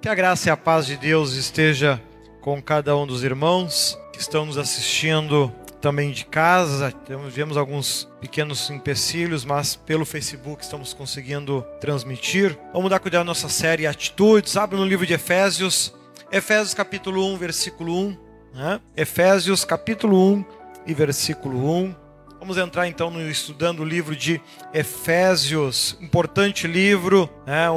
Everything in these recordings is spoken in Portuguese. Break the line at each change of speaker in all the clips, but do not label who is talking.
Que a graça e a paz de Deus esteja com cada um dos irmãos que estão nos assistindo também de casa. Tivemos alguns pequenos empecilhos, mas pelo Facebook estamos conseguindo transmitir. Vamos dar cuidado da nossa série Atitudes. Abre no livro de Efésios, Efésios capítulo 1, versículo 1. Né? Efésios capítulo 1 e versículo 1. Vamos entrar então no estudando o livro de Efésios, importante livro, né?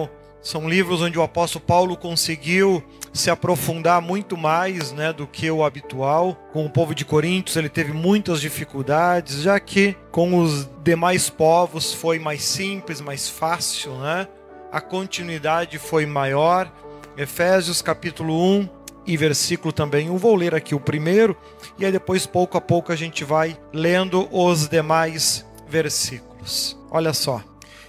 São livros onde o apóstolo Paulo conseguiu se aprofundar muito mais né, do que o habitual. Com o povo de Coríntios, ele teve muitas dificuldades, já que com os demais povos foi mais simples, mais fácil, né? A continuidade foi maior. Efésios capítulo 1 e versículo também 1. Vou ler aqui o primeiro e aí depois, pouco a pouco, a gente vai lendo os demais versículos. Olha só.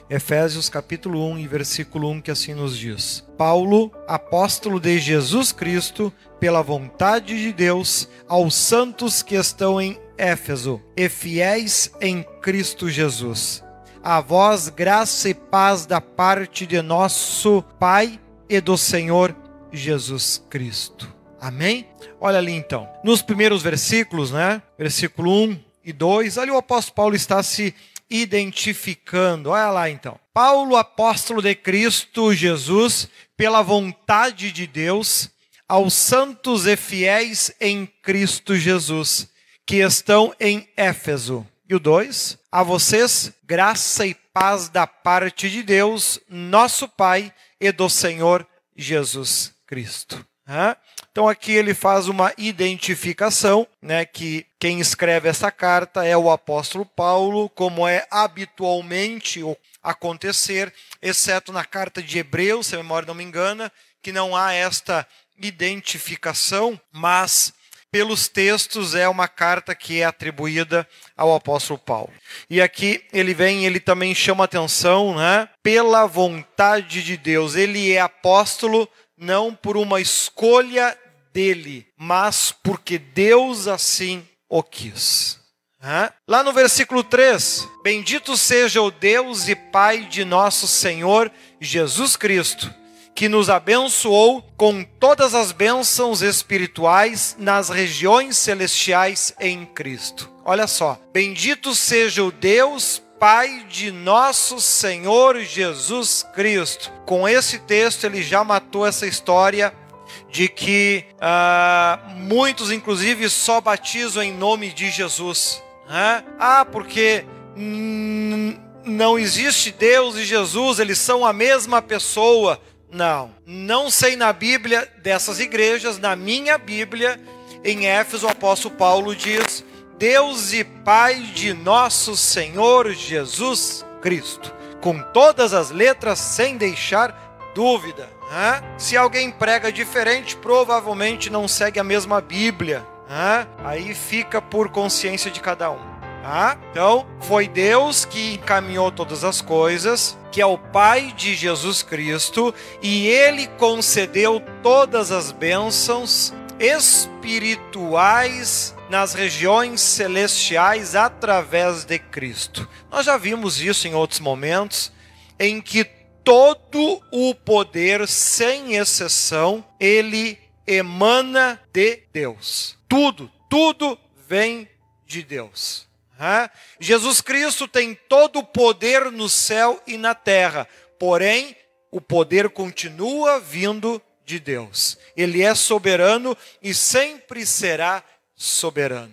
Efésios capítulo 1 e versículo 1 que assim nos diz: Paulo, apóstolo de Jesus Cristo, pela vontade de Deus, aos santos que estão em Éfeso e fiéis em Cristo Jesus. A vós graça e paz da parte de nosso Pai e do Senhor Jesus Cristo. Amém? Olha ali então. Nos primeiros versículos, né? Versículo 1 e 2, ali o apóstolo Paulo está se identificando. Olha lá então. Paulo, apóstolo de Cristo Jesus, pela vontade de Deus, aos santos e fiéis em Cristo Jesus, que estão em Éfeso. E o 2: A vocês, graça e paz da parte de Deus, nosso Pai e do Senhor Jesus Cristo. Então aqui ele faz uma identificação, né, que quem escreve essa carta é o apóstolo Paulo, como é habitualmente acontecer, exceto na carta de Hebreus, se a memória não me engana, que não há esta identificação, mas pelos textos é uma carta que é atribuída ao apóstolo Paulo. E aqui ele vem, ele também chama atenção, né, pela vontade de Deus. Ele é apóstolo não por uma escolha dele, mas porque Deus assim o quis. Lá no versículo 3: Bendito seja o Deus e Pai de nosso Senhor Jesus Cristo, que nos abençoou com todas as bênçãos espirituais nas regiões celestiais em Cristo. Olha só, bendito seja o Deus, Pai de nosso Senhor Jesus Cristo. Com esse texto, ele já matou essa história de que uh, muitos, inclusive, só batizam em nome de Jesus. Né? Ah, porque não existe Deus e Jesus, eles são a mesma pessoa. Não, não sei na Bíblia dessas igrejas, na minha Bíblia, em Éfeso, o apóstolo Paulo diz Deus e Pai de nosso Senhor Jesus Cristo, com todas as letras, sem deixar dúvida. Né? Se alguém prega diferente, provavelmente não segue a mesma Bíblia. Né? Aí fica por consciência de cada um. Tá? Então, foi Deus que encaminhou todas as coisas, que é o Pai de Jesus Cristo, e Ele concedeu todas as bênçãos espirituais nas regiões celestiais através de Cristo. Nós já vimos isso em outros momentos, em que todo o poder, sem exceção, ele emana de Deus. Tudo, tudo vem de Deus. Jesus Cristo tem todo o poder no céu e na terra, porém, o poder continua vindo de Deus. Ele é soberano e sempre será soberano.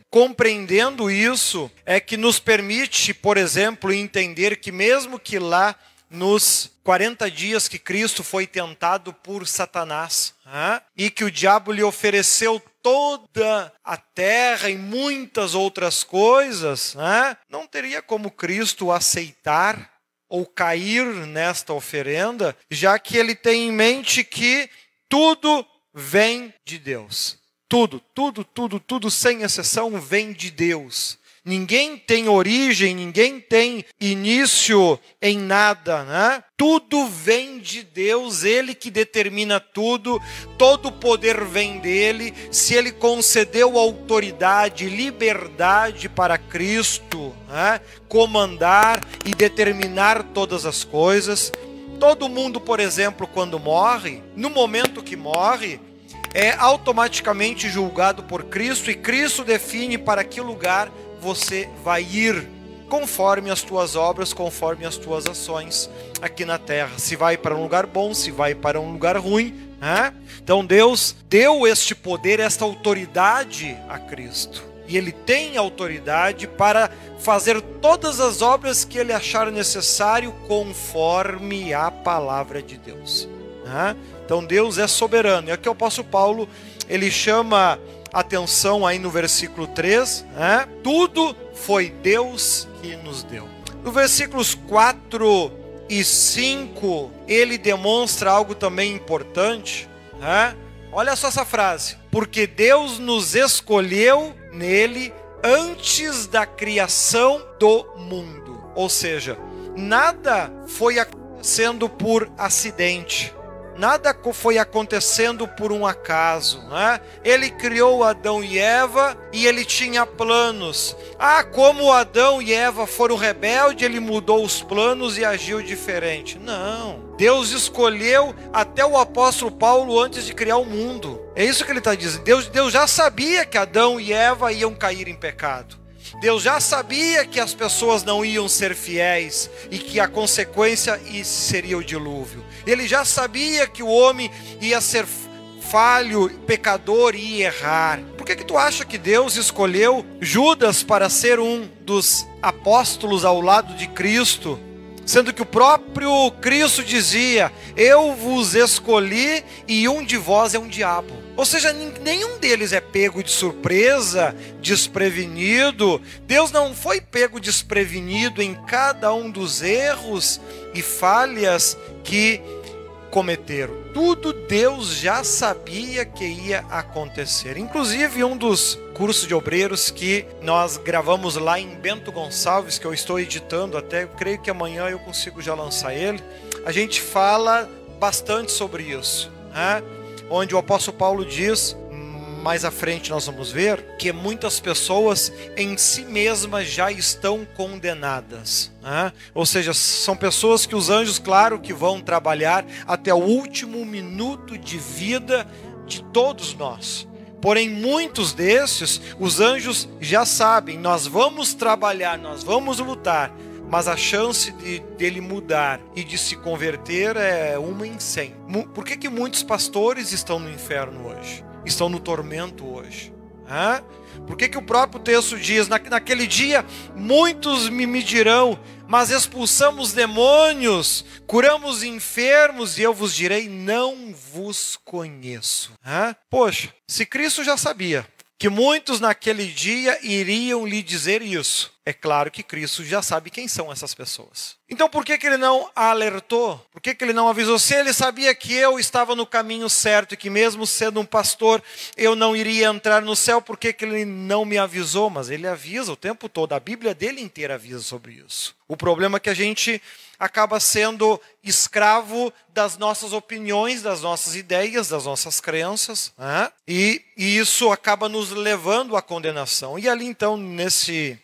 Compreendendo isso, é que nos permite, por exemplo, entender que, mesmo que lá nos 40 dias que Cristo foi tentado por Satanás e que o diabo lhe ofereceu toda a terra e muitas outras coisas, não teria como Cristo aceitar ou cair nesta oferenda, já que ele tem em mente que tudo vem de Deus. Tudo, tudo, tudo, tudo, sem exceção, vem de Deus. Ninguém tem origem, ninguém tem início em nada, né? Tudo vem de Deus, Ele que determina tudo, todo poder vem dele. Se Ele concedeu autoridade, liberdade para Cristo, né? comandar e determinar todas as coisas, Todo mundo, por exemplo, quando morre, no momento que morre, é automaticamente julgado por Cristo e Cristo define para que lugar você vai ir, conforme as tuas obras, conforme as tuas ações aqui na terra. Se vai para um lugar bom, se vai para um lugar ruim. Né? Então Deus deu este poder, esta autoridade a Cristo. E ele tem autoridade para fazer todas as obras que ele achar necessário conforme a palavra de Deus. Né? Então Deus é soberano. E aqui o apóstolo Paulo, ele chama atenção aí no versículo 3, né? Tudo foi Deus que nos deu. No versículos 4 e 5, ele demonstra algo também importante, né? Olha só essa frase. Porque Deus nos escolheu nele antes da criação do mundo. Ou seja, nada foi acontecendo por acidente nada foi acontecendo por um acaso. Né? Ele criou Adão e Eva e ele tinha planos. Ah, como Adão e Eva foram rebeldes, ele mudou os planos e agiu diferente. Não. Deus escolheu até o apóstolo Paulo antes de criar o mundo. É isso que ele está dizendo. Deus, Deus já sabia que Adão e Eva iam cair em pecado. Deus já sabia que as pessoas não iam ser fiéis e que a consequência seria o dilúvio. Ele já sabia que o homem ia ser falho, pecador e errar. Por que que tu acha que Deus escolheu Judas para ser um dos apóstolos ao lado de Cristo? Sendo que o próprio Cristo dizia: Eu vos escolhi e um de vós é um diabo. Ou seja, nenhum deles é pego de surpresa, desprevenido. Deus não foi pego desprevenido em cada um dos erros e falhas que cometeram. Tudo Deus já sabia que ia acontecer. Inclusive, um dos cursos de obreiros que nós gravamos lá em Bento Gonçalves, que eu estou editando até, creio que amanhã eu consigo já lançar ele. A gente fala bastante sobre isso. Né? Onde o apóstolo Paulo diz, mais à frente nós vamos ver, que muitas pessoas em si mesmas já estão condenadas. Né? Ou seja, são pessoas que os anjos, claro, que vão trabalhar até o último minuto de vida de todos nós. Porém, muitos desses, os anjos já sabem, nós vamos trabalhar, nós vamos lutar, mas a chance de dele mudar e de se converter é uma em cem. Por que, que muitos pastores estão no inferno hoje? Estão no tormento hoje? Hã? Por que, que o próprio texto diz: Na, naquele dia muitos me medirão, mas expulsamos demônios, curamos enfermos, e eu vos direi: Não vos conheço. Hã? Poxa, se Cristo já sabia que muitos naquele dia iriam lhe dizer isso. É claro que Cristo já sabe quem são essas pessoas. Então por que, que ele não alertou? Por que, que ele não avisou? Se ele sabia que eu estava no caminho certo e que mesmo sendo um pastor eu não iria entrar no céu, por que, que ele não me avisou? Mas ele avisa o tempo todo, a Bíblia dele inteira avisa sobre isso. O problema é que a gente acaba sendo escravo das nossas opiniões, das nossas ideias, das nossas crenças, né? e, e isso acaba nos levando à condenação. E ali então, nesse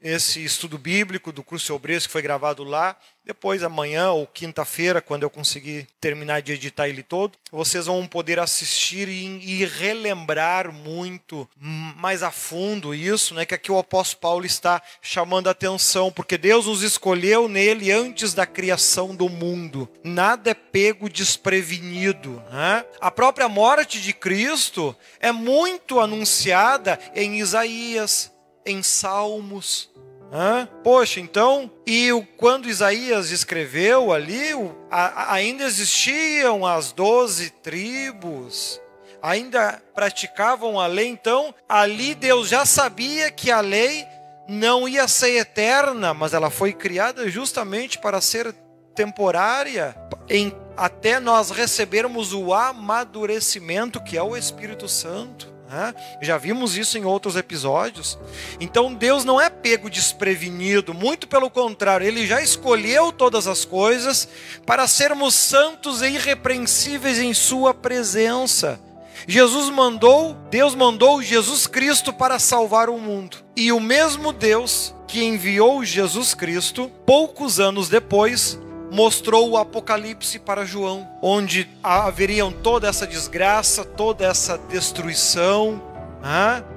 esse estudo bíblico do curso Obreiros que foi gravado lá. Depois, amanhã ou quinta-feira, quando eu conseguir terminar de editar ele todo, vocês vão poder assistir e, e, relembrar muito mais a fundo isso, né? Que aqui o apóstolo Paulo está chamando a atenção, porque Deus nos escolheu nele antes da criação do mundo. Nada é pego desprevenido. Né? A própria morte de Cristo é muito anunciada em Isaías, em Salmos. Hã? Poxa, então, e o, quando Isaías escreveu ali, o, a, ainda existiam as doze tribos, ainda praticavam a lei, então ali Deus já sabia que a lei não ia ser eterna, mas ela foi criada justamente para ser temporária, em, até nós recebermos o amadurecimento que é o Espírito Santo. Né? Já vimos isso em outros episódios. Então Deus não é pego desprevenido, muito pelo contrário, Ele já escolheu todas as coisas para sermos santos e irrepreensíveis em Sua presença. Jesus mandou, Deus mandou Jesus Cristo para salvar o mundo. E o mesmo Deus que enviou Jesus Cristo, poucos anos depois, mostrou o Apocalipse para João, onde haveriam toda essa desgraça, toda essa destruição,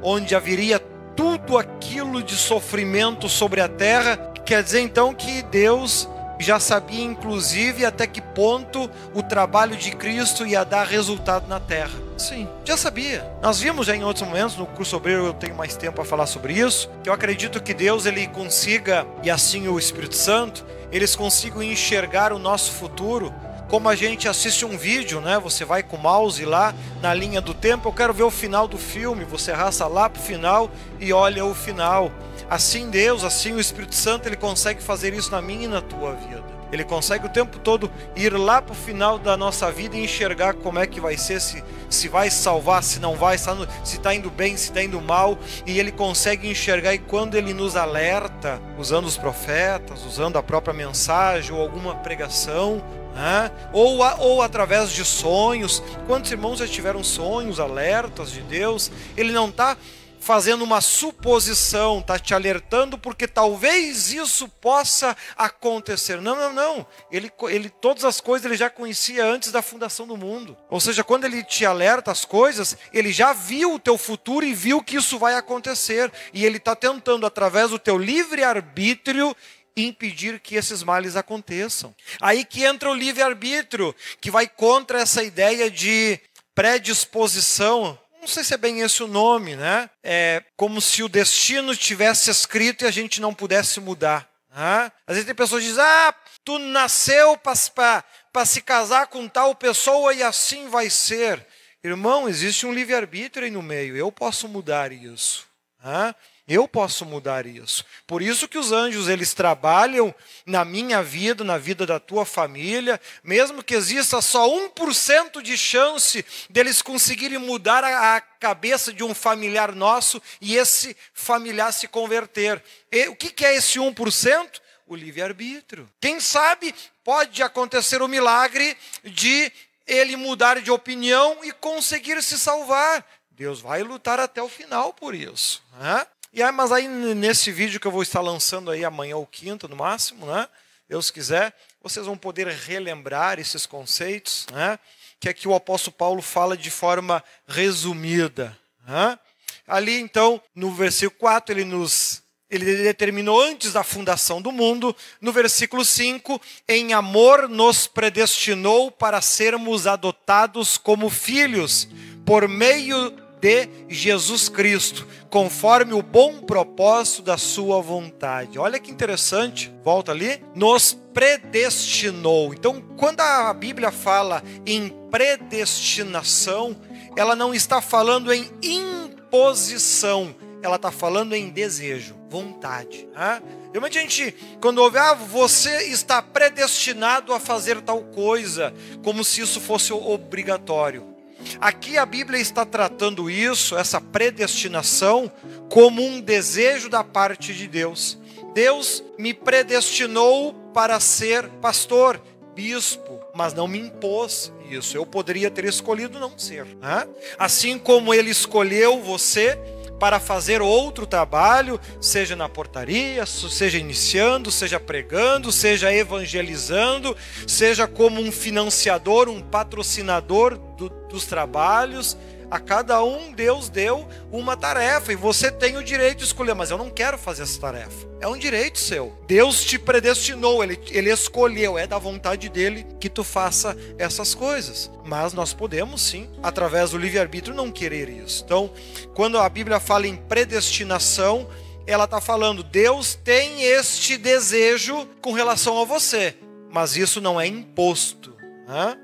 onde haveria tudo aquilo de sofrimento sobre a terra. Quer dizer então que Deus já sabia, inclusive, até que ponto o trabalho de Cristo ia dar resultado na terra. Sim, já sabia. Nós vimos já em outros momentos, no curso obreiro eu tenho mais tempo para falar sobre isso, que eu acredito que Deus ele consiga, e assim o Espírito Santo, eles consigam enxergar o nosso futuro como a gente assiste um vídeo, né? Você vai com o mouse lá na linha do tempo, eu quero ver o final do filme, você raça lá para o final e olha o final. Assim Deus, assim o Espírito Santo, ele consegue fazer isso na minha e na tua vida. Ele consegue o tempo todo ir lá para o final da nossa vida e enxergar como é que vai ser, se, se vai salvar, se não vai, se está indo bem, se está indo mal. E ele consegue enxergar, e quando ele nos alerta, usando os profetas, usando a própria mensagem ou alguma pregação, né? ou, ou através de sonhos. Quantos irmãos já tiveram sonhos, alertas de Deus? Ele não está fazendo uma suposição, está te alertando porque talvez isso possa acontecer. Não, não, não. Ele, ele, todas as coisas ele já conhecia antes da fundação do mundo. Ou seja, quando ele te alerta as coisas, ele já viu o teu futuro e viu que isso vai acontecer. E ele está tentando, através do teu livre-arbítrio, impedir que esses males aconteçam. Aí que entra o livre-arbítrio, que vai contra essa ideia de predisposição. Não sei se é bem esse o nome, né? É como se o destino tivesse escrito e a gente não pudesse mudar. Né? Às vezes tem pessoas que dizem: Ah, tu nasceu para se casar com tal pessoa e assim vai ser. Irmão, existe um livre-arbítrio aí no meio, eu posso mudar isso. Né? Eu posso mudar isso. Por isso que os anjos eles trabalham na minha vida, na vida da tua família, mesmo que exista só 1% de chance deles conseguirem mudar a, cabeça de um familiar nosso e esse familiar se converter. E, o que, que é esse 1%? O livre-arbítrio. Quem sabe pode acontecer o milagre de ele mudar de opinião e conseguir se salvar. Deus vai lutar até o final por isso. Né? E aí, mas aí nesse vídeo que eu vou estar lançando aí amanhã ou quinta no máximo, né? Deus quiser, vocês vão poder relembrar esses conceitos, né? Que aqui o apóstolo Paulo fala de forma resumida. Né? Ali então, no versículo 4, ele nos ele determinou antes da fundação do mundo, no versículo 5, em amor nos predestinou para sermos adotados como filhos por meio de Jesus Cristo, conforme o bom propósito da sua vontade. Olha que interessante, volta ali, nos predestinou. Então, quando a Bíblia fala em predestinação, ela não está falando em imposição, ela está falando em desejo, vontade. Né? Realmente a gente, quando ouve, ah, você está predestinado a fazer tal coisa, como se isso fosse obrigatório. Aqui a Bíblia está tratando isso, essa predestinação, como um desejo da parte de Deus. Deus me predestinou para ser pastor, bispo, mas não me impôs isso. Eu poderia ter escolhido não ser. Né? Assim como Ele escolheu você para fazer outro trabalho, seja na portaria, seja iniciando, seja pregando, seja evangelizando, seja como um financiador, um patrocinador do, dos trabalhos. A cada um Deus deu uma tarefa e você tem o direito de escolher, mas eu não quero fazer essa tarefa. É um direito seu. Deus te predestinou, ele, ele escolheu, é da vontade dele que tu faça essas coisas. Mas nós podemos sim, através do livre-arbítrio, não querer isso. Então, quando a Bíblia fala em predestinação, ela está falando, Deus tem este desejo com relação a você, mas isso não é imposto.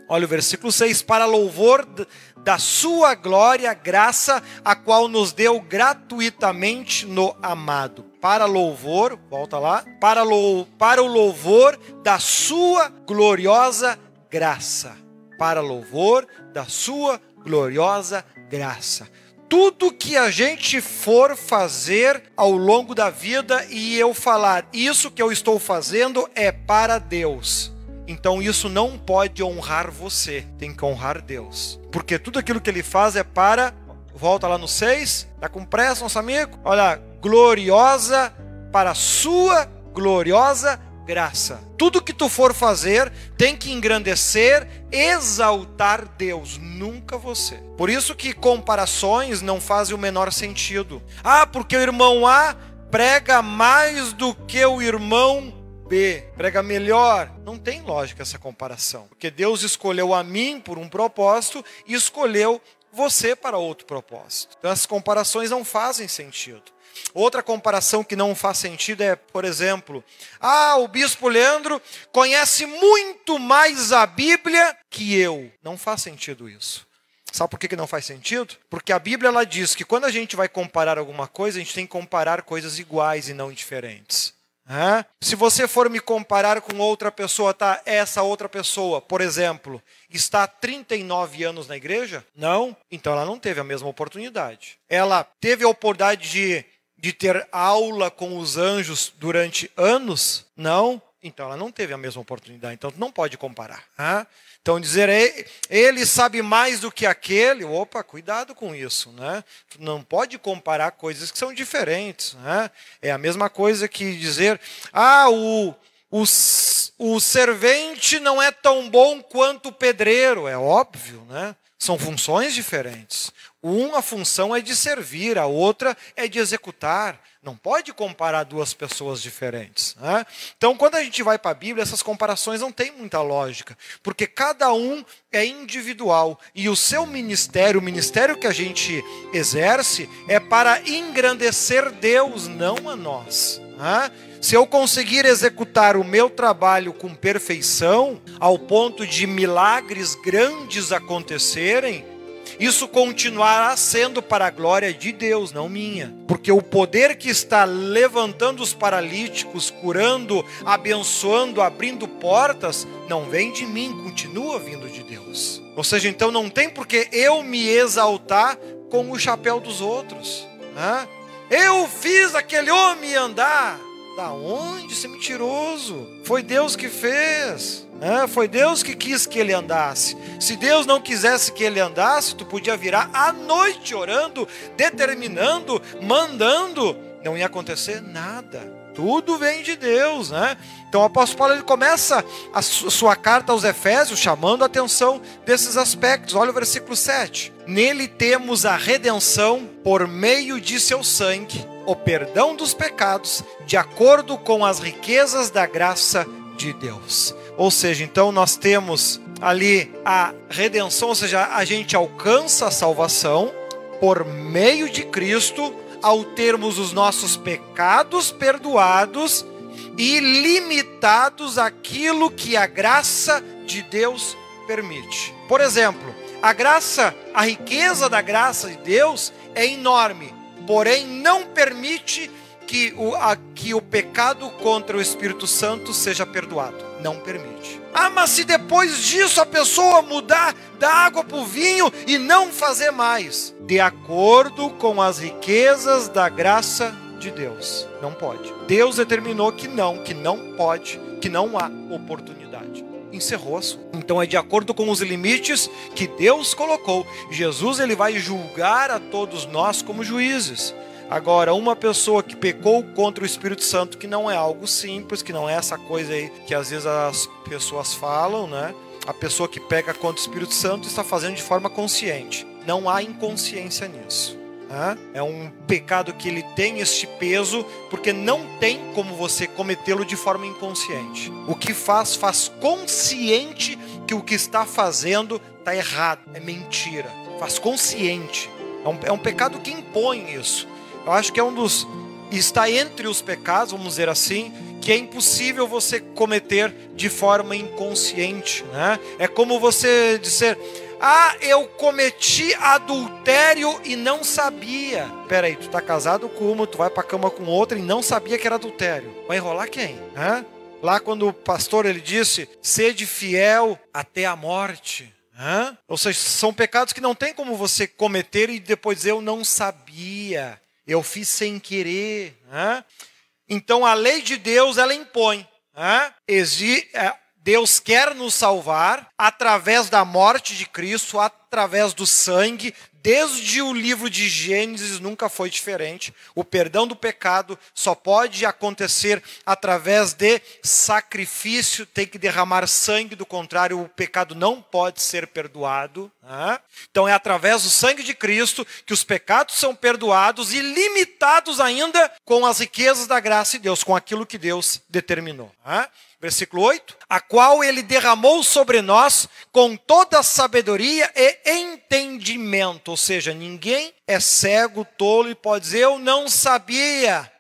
Olha o versículo 6: para louvor da sua glória, graça, a qual nos deu gratuitamente no amado. Para louvor, volta lá, para, lou, para o louvor da sua gloriosa graça. Para louvor da sua gloriosa graça. Tudo que a gente for fazer ao longo da vida e eu falar, isso que eu estou fazendo é para Deus então isso não pode honrar você, tem que honrar Deus. Porque tudo aquilo que ele faz é para. Volta lá no 6, tá com pressa, nosso amigo? Olha, gloriosa, para a sua gloriosa graça. Tudo que tu for fazer tem que engrandecer, exaltar Deus, nunca você. Por isso que comparações não fazem o menor sentido. Ah, porque o irmão A prega mais do que o irmão B, prega melhor. Não tem lógica essa comparação, porque Deus escolheu a mim por um propósito e escolheu você para outro propósito. Então as comparações não fazem sentido. Outra comparação que não faz sentido é, por exemplo, ah, o bispo Leandro conhece muito mais a Bíblia que eu. Não faz sentido isso. Sabe por que não faz sentido? Porque a Bíblia ela diz que quando a gente vai comparar alguma coisa, a gente tem que comparar coisas iguais e não diferentes. Se você for me comparar com outra pessoa, tá? Essa outra pessoa, por exemplo, está há 39 anos na igreja? Não. Então ela não teve a mesma oportunidade. Ela teve a oportunidade de, de ter aula com os anjos durante anos? Não. Então ela não teve a mesma oportunidade. Então não pode comparar. Então dizer ele sabe mais do que aquele, opa, cuidado com isso, né? Não pode comparar coisas que são diferentes, né? É a mesma coisa que dizer, ah, o, o, o servente não é tão bom quanto o pedreiro, é óbvio, né? São funções diferentes. Uma função é de servir, a outra é de executar. Não pode comparar duas pessoas diferentes. Né? Então, quando a gente vai para a Bíblia, essas comparações não têm muita lógica, porque cada um é individual e o seu ministério, o ministério que a gente exerce, é para engrandecer Deus, não a nós. Né? Se eu conseguir executar o meu trabalho com perfeição, ao ponto de milagres grandes acontecerem, isso continuará sendo para a glória de Deus, não minha. Porque o poder que está levantando os paralíticos, curando, abençoando, abrindo portas, não vem de mim, continua vindo de Deus. Ou seja, então não tem porque eu me exaltar com o chapéu dos outros. Né? Eu fiz aquele homem andar. Da onde esse mentiroso? Foi Deus que fez. Foi Deus que quis que ele andasse. Se Deus não quisesse que ele andasse, tu podia virar à noite orando, determinando, mandando, não ia acontecer nada. Tudo vem de Deus, né? Então o apóstolo Paulo ele começa a sua carta aos Efésios chamando a atenção desses aspectos. Olha o versículo 7. Nele temos a redenção por meio de seu sangue, o perdão dos pecados, de acordo com as riquezas da graça de Deus. Ou seja, então nós temos ali a redenção, ou seja, a gente alcança a salvação por meio de Cristo ao termos os nossos pecados perdoados e limitados àquilo que a graça de Deus permite. Por exemplo, a graça, a riqueza da graça de Deus é enorme, porém não permite que o, a, que o pecado contra o Espírito Santo seja perdoado não permite. Ah, mas se depois disso a pessoa mudar da água para o vinho e não fazer mais, de acordo com as riquezas da graça de Deus, não pode. Deus determinou que não, que não pode, que não há oportunidade. Encerrou assunto. Então é de acordo com os limites que Deus colocou. Jesus ele vai julgar a todos nós como juízes. Agora, uma pessoa que pecou contra o Espírito Santo, que não é algo simples, que não é essa coisa aí que às vezes as pessoas falam, né? A pessoa que peca contra o Espírito Santo está fazendo de forma consciente. Não há inconsciência nisso. Né? É um pecado que ele tem este peso, porque não tem como você cometê-lo de forma inconsciente. O que faz, faz consciente que o que está fazendo está errado, é mentira. Faz consciente. É um, é um pecado que impõe isso. Eu acho que é um dos. Está entre os pecados, vamos dizer assim, que é impossível você cometer de forma inconsciente. Né? É como você dizer. Ah, eu cometi adultério e não sabia. Peraí, tu tá casado com uma, tu vai pra cama com outra e não sabia que era adultério. Vai enrolar quem? Hã? Lá quando o pastor ele disse: "Sede fiel até a morte". Hã? Ou seja, são pecados que não tem como você cometer e depois eu não sabia eu fiz sem querer. Né? Então a lei de Deus ela impõe. Né? Deus quer nos salvar através da morte de Cristo, através do sangue, desde o livro de Gênesis nunca foi diferente. O perdão do pecado só pode acontecer através de sacrifício, tem que derramar sangue, do contrário, o pecado não pode ser perdoado. Então é através do sangue de Cristo que os pecados são perdoados e limitados ainda com as riquezas da graça de Deus, com aquilo que Deus determinou. Versículo 8: A qual ele derramou sobre nós com toda sabedoria e entendimento. Ou seja, ninguém é cego, tolo e pode dizer eu não sabia.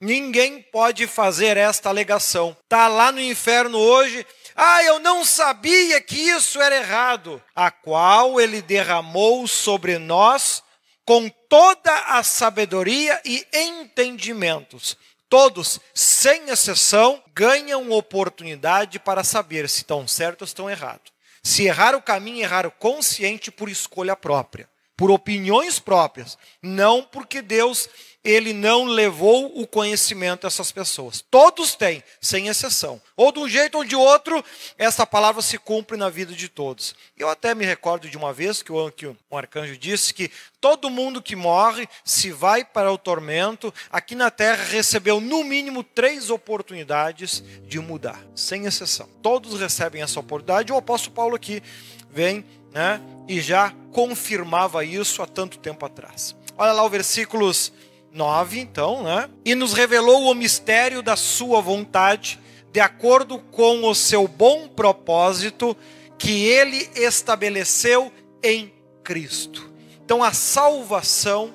Ninguém pode fazer esta alegação. Está lá no inferno hoje. Ah, eu não sabia que isso era errado. A qual ele derramou sobre nós com toda a sabedoria e entendimentos Todos, sem exceção, ganham oportunidade para saber se estão certos ou estão errados. Se errar o caminho, errar o consciente por escolha própria, por opiniões próprias, não porque Deus ele não levou o conhecimento dessas pessoas. Todos têm, sem exceção. Ou de um jeito ou de outro, essa palavra se cumpre na vida de todos. Eu até me recordo de uma vez que o, o arcanjo disse que todo mundo que morre, se vai para o tormento, aqui na terra recebeu no mínimo três oportunidades de mudar, sem exceção. Todos recebem essa oportunidade. O apóstolo Paulo aqui vem né, e já confirmava isso há tanto tempo atrás. Olha lá os versículos 9, então, né? E nos revelou o mistério da sua vontade, de acordo com o seu bom propósito que ele estabeleceu em Cristo. Então a salvação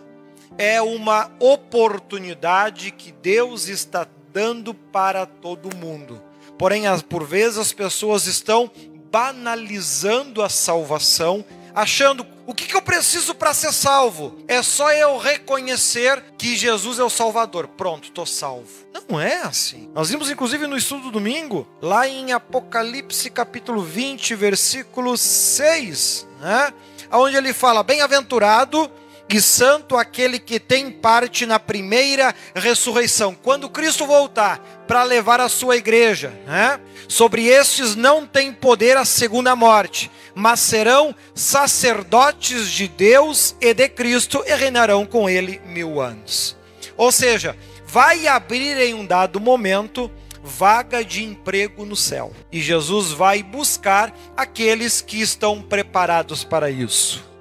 é uma oportunidade que Deus está dando para todo mundo. Porém, por vezes as pessoas estão banalizando a salvação achando o que, que eu preciso para ser salvo? É só eu reconhecer que Jesus é o Salvador. Pronto, estou salvo. Não é assim. Nós vimos, inclusive, no estudo do domingo, lá em Apocalipse capítulo 20, versículo 6, né? onde ele fala: Bem-aventurado e santo aquele que tem parte na primeira ressurreição. Quando Cristo voltar para levar a sua igreja, né? sobre estes não tem poder a segunda morte mas serão sacerdotes de Deus e de Cristo e reinarão com ele mil anos. Ou seja, vai abrir em um dado momento vaga de emprego no céu. E Jesus vai buscar aqueles que estão preparados para isso.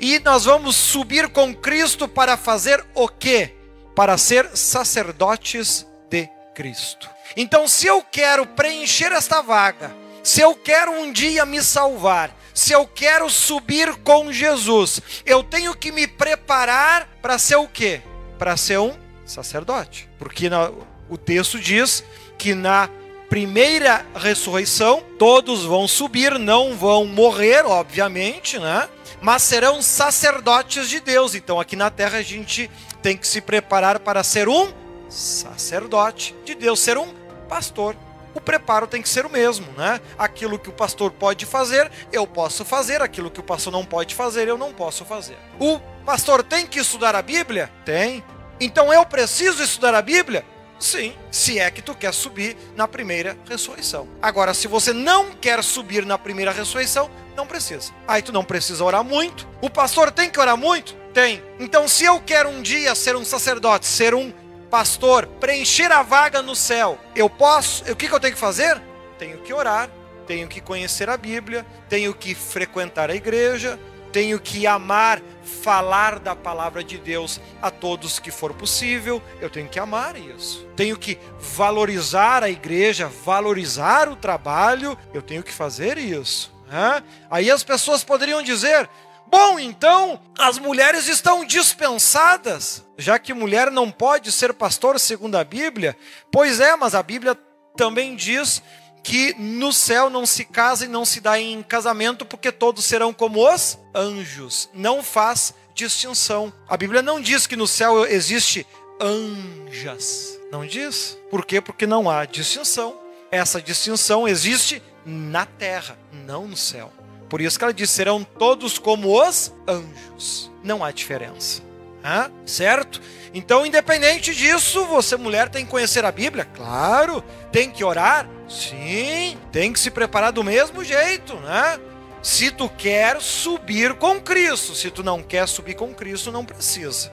E nós vamos subir com Cristo para fazer o quê? Para ser sacerdotes de Cristo. Então, se eu quero preencher esta vaga, se eu quero um dia me salvar, se eu quero subir com Jesus, eu tenho que me preparar para ser o quê? Para ser um sacerdote. Porque na, o texto diz que na primeira ressurreição todos vão subir, não vão morrer, obviamente, né? Mas serão sacerdotes de Deus. Então aqui na terra a gente tem que se preparar para ser um sacerdote de Deus, ser um pastor o preparo tem que ser o mesmo, né? Aquilo que o pastor pode fazer, eu posso fazer, aquilo que o pastor não pode fazer, eu não posso fazer. O pastor tem que estudar a Bíblia? Tem. Então eu preciso estudar a Bíblia? Sim, se é que tu quer subir na primeira ressurreição. Agora, se você não quer subir na primeira ressurreição, não precisa. Aí tu não precisa orar muito. O pastor tem que orar muito? Tem. Então, se eu quero um dia ser um sacerdote, ser um pastor, preencher a vaga no céu, eu posso, o que, que eu tenho que fazer? Tenho que orar, tenho que conhecer a Bíblia, tenho que frequentar a igreja, tenho que amar, falar da palavra de Deus a todos que for possível, eu tenho que amar isso. Tenho que valorizar a igreja, valorizar o trabalho, eu tenho que fazer isso. Né? Aí as pessoas poderiam dizer: Bom, então as mulheres estão dispensadas, já que mulher não pode ser pastor segundo a Bíblia. Pois é, mas a Bíblia também diz que no céu não se casa e não se dá em casamento, porque todos serão como os anjos. Não faz distinção. A Bíblia não diz que no céu existe anjas. Não diz. Por quê? Porque não há distinção. Essa distinção existe na terra, não no céu. Por isso que ela diz: serão todos como os anjos. Não há diferença. Hã? Certo? Então, independente disso, você, mulher, tem que conhecer a Bíblia? Claro. Tem que orar? Sim. Tem que se preparar do mesmo jeito, né? se tu quer subir com Cristo. Se tu não quer subir com Cristo, não precisa.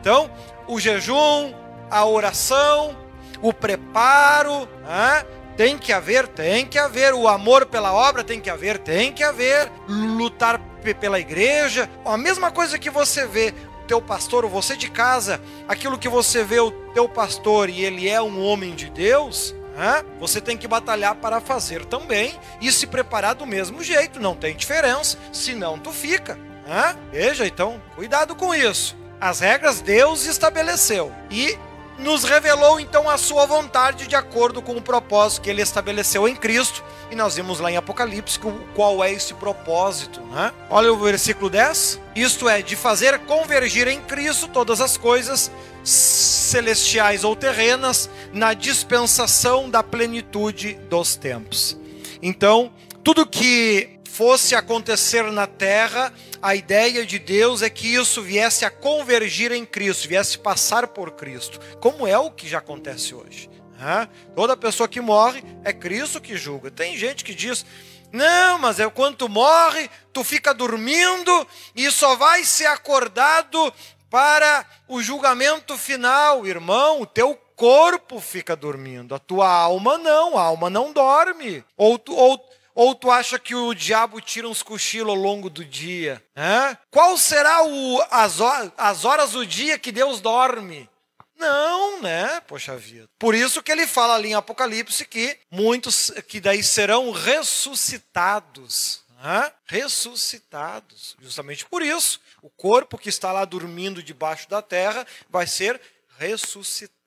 Então, o jejum, a oração, o preparo, tem que haver, tem que haver. O amor pela obra tem que haver, tem que haver. Lutar pela igreja. A mesma coisa que você vê teu pastor, ou você de casa, aquilo que você vê o teu pastor e ele é um homem de Deus, né? você tem que batalhar para fazer também e se preparar do mesmo jeito, não tem diferença, senão tu fica. Né? Veja, então, cuidado com isso. As regras Deus estabeleceu e nos revelou então a sua vontade de acordo com o propósito que ele estabeleceu em Cristo. E nós vimos lá em Apocalipse qual é esse propósito. Né? Olha o versículo 10. Isto é, de fazer convergir em Cristo todas as coisas, celestiais ou terrenas, na dispensação da plenitude dos tempos. Então, tudo que fosse acontecer na terra, a ideia de Deus é que isso viesse a convergir em Cristo, viesse passar por Cristo, como é o que já acontece hoje. Né? Toda pessoa que morre é Cristo que julga. Tem gente que diz: não, mas é quando tu morre, tu fica dormindo e só vai ser acordado para o julgamento final, irmão. O teu corpo fica dormindo, a tua alma não, a alma não dorme. Ou, tu, ou ou tu acha que o diabo tira uns cochilos ao longo do dia? Hã? Qual será o, as, horas, as horas do dia que Deus dorme? Não, né? Poxa vida. Por isso que ele fala ali em Apocalipse que muitos que daí serão ressuscitados. Ressuscitados. Justamente por isso, o corpo que está lá dormindo debaixo da terra vai ser ressuscitado,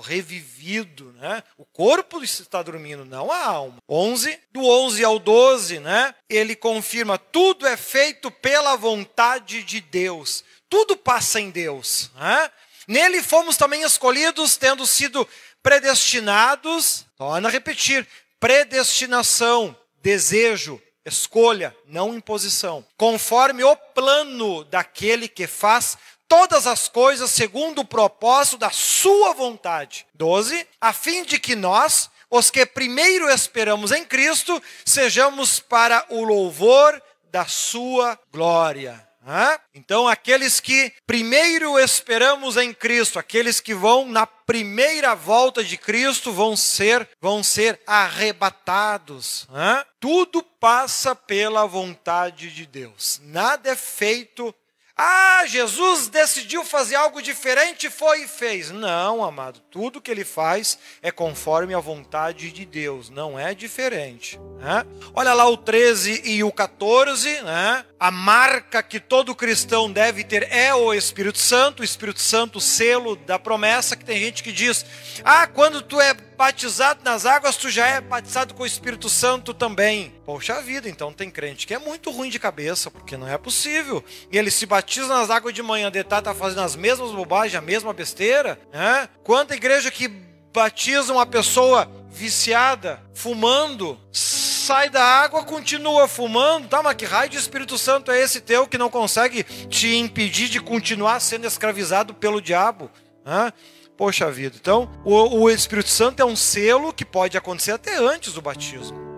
revivido, né? O corpo está dormindo, não a alma. 11, do 11 ao 12, né? Ele confirma tudo é feito pela vontade de Deus. Tudo passa em Deus, né? Nele fomos também escolhidos, tendo sido predestinados, torna a repetir, predestinação, desejo, escolha, não imposição, conforme o plano daquele que faz todas as coisas segundo o propósito da sua vontade. 12. A fim de que nós, os que primeiro esperamos em Cristo, sejamos para o louvor da sua glória. Então, aqueles que primeiro esperamos em Cristo, aqueles que vão na primeira volta de Cristo, vão ser, vão ser arrebatados. Tudo passa pela vontade de Deus. Nada é feito ah, Jesus decidiu fazer algo diferente, foi e fez. Não, amado, tudo que ele faz é conforme a vontade de Deus, não é diferente. Né? Olha lá o 13 e o 14, né? a marca que todo cristão deve ter é o Espírito Santo, o Espírito Santo, o selo da promessa, que tem gente que diz, ah, quando tu é batizado nas águas, tu já é batizado com o Espírito Santo também. Poxa vida, então tem crente que é muito ruim de cabeça, porque não é possível. E ele se batiza nas águas de manhã, de tarde tá fazendo as mesmas bobagens, a mesma besteira. Né? Quanta igreja que batiza uma pessoa viciada, fumando, sai da água, continua fumando, tá? Mas que raio de Espírito Santo é esse teu que não consegue te impedir de continuar sendo escravizado pelo diabo? Né? Poxa vida. Então, o, o Espírito Santo é um selo que pode acontecer até antes do batismo.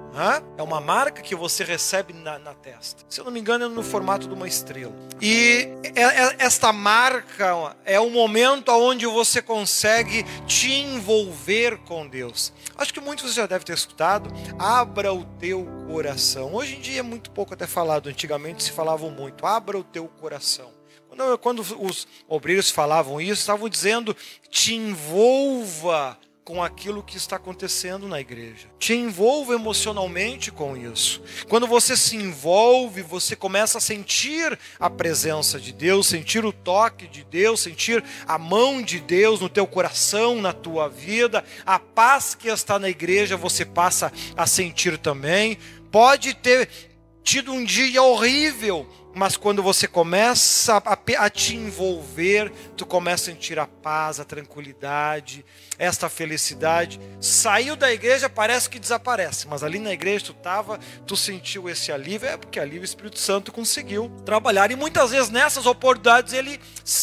É uma marca que você recebe na, na, testa. Se eu não me engano, é no formato de uma estrela. E é, é, esta marca é o momento onde você consegue te envolver com Deus. Acho que muitos já devem ter escutado. Abra o teu coração. Hoje em dia é muito pouco até falado. Antigamente se falava muito. Abra o teu coração. Quando, quando os obreiros falavam isso, estavam dizendo: te envolva com aquilo que está acontecendo na igreja. Te envolva emocionalmente com isso. Quando você se envolve, você começa a sentir a presença de Deus, sentir o toque de Deus, sentir a mão de Deus no teu coração, na tua vida. A paz que está na igreja você passa a sentir também. Pode ter tido um dia horrível, mas quando você começa a, a, te envolver, tu começa a sentir a paz, a tranquilidade, esta felicidade. Saiu da igreja, parece que desaparece, mas ali na igreja tu estava, tu sentiu esse alívio, é porque ali o Espírito Santo conseguiu trabalhar. E muitas vezes nessas oportunidades ele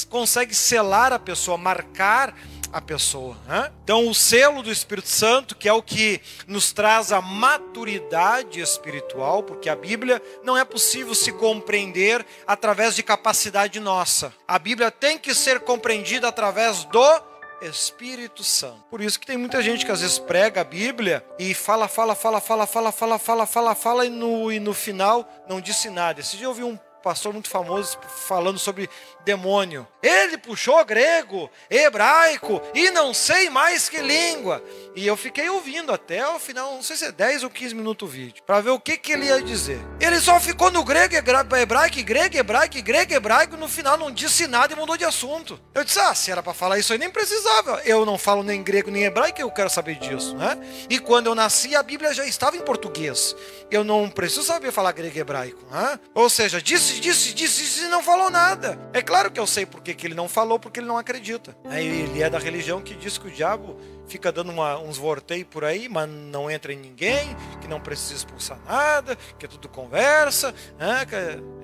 consegue selar a pessoa, marcar a pessoa. Né? Então, o selo do Espírito Santo, que é o que nos traz a maturidade espiritual, porque a Bíblia não é possível se compreender através de capacidade nossa. A Bíblia tem que ser compreendida através do Espírito Santo. Por isso que tem muita gente que às vezes prega a Bíblia e fala, fala, fala, fala, fala, fala, fala, fala, fala e no, e no final não disse nada. Esse dia eu ouvi um pastor muito famoso falando sobre demônio. Ele puxou grego, hebraico e não sei mais que língua. E eu fiquei ouvindo até o final, não sei se é 10 ou 15 minutos o vídeo, para ver o que, que ele ia dizer. Ele só ficou no grego, hebraico, grego, hebraico, grego, hebraico, no final não disse nada e mudou de assunto. Eu disse: "Ah, se era para falar isso aí nem precisava. Eu não falo nem grego nem hebraico, eu quero saber disso, né? E quando eu nasci, a Bíblia já estava em português. Eu não preciso saber falar grego e hebraico, né? Ou seja, disse, disse, disse, disse e não falou nada. É claro que eu sei porque que ele não falou, porque ele não acredita. Ele é da religião que diz que o diabo fica dando uma, uns vorteios por aí, mas não entra em ninguém, que não precisa expulsar nada, que é tudo conversa, né?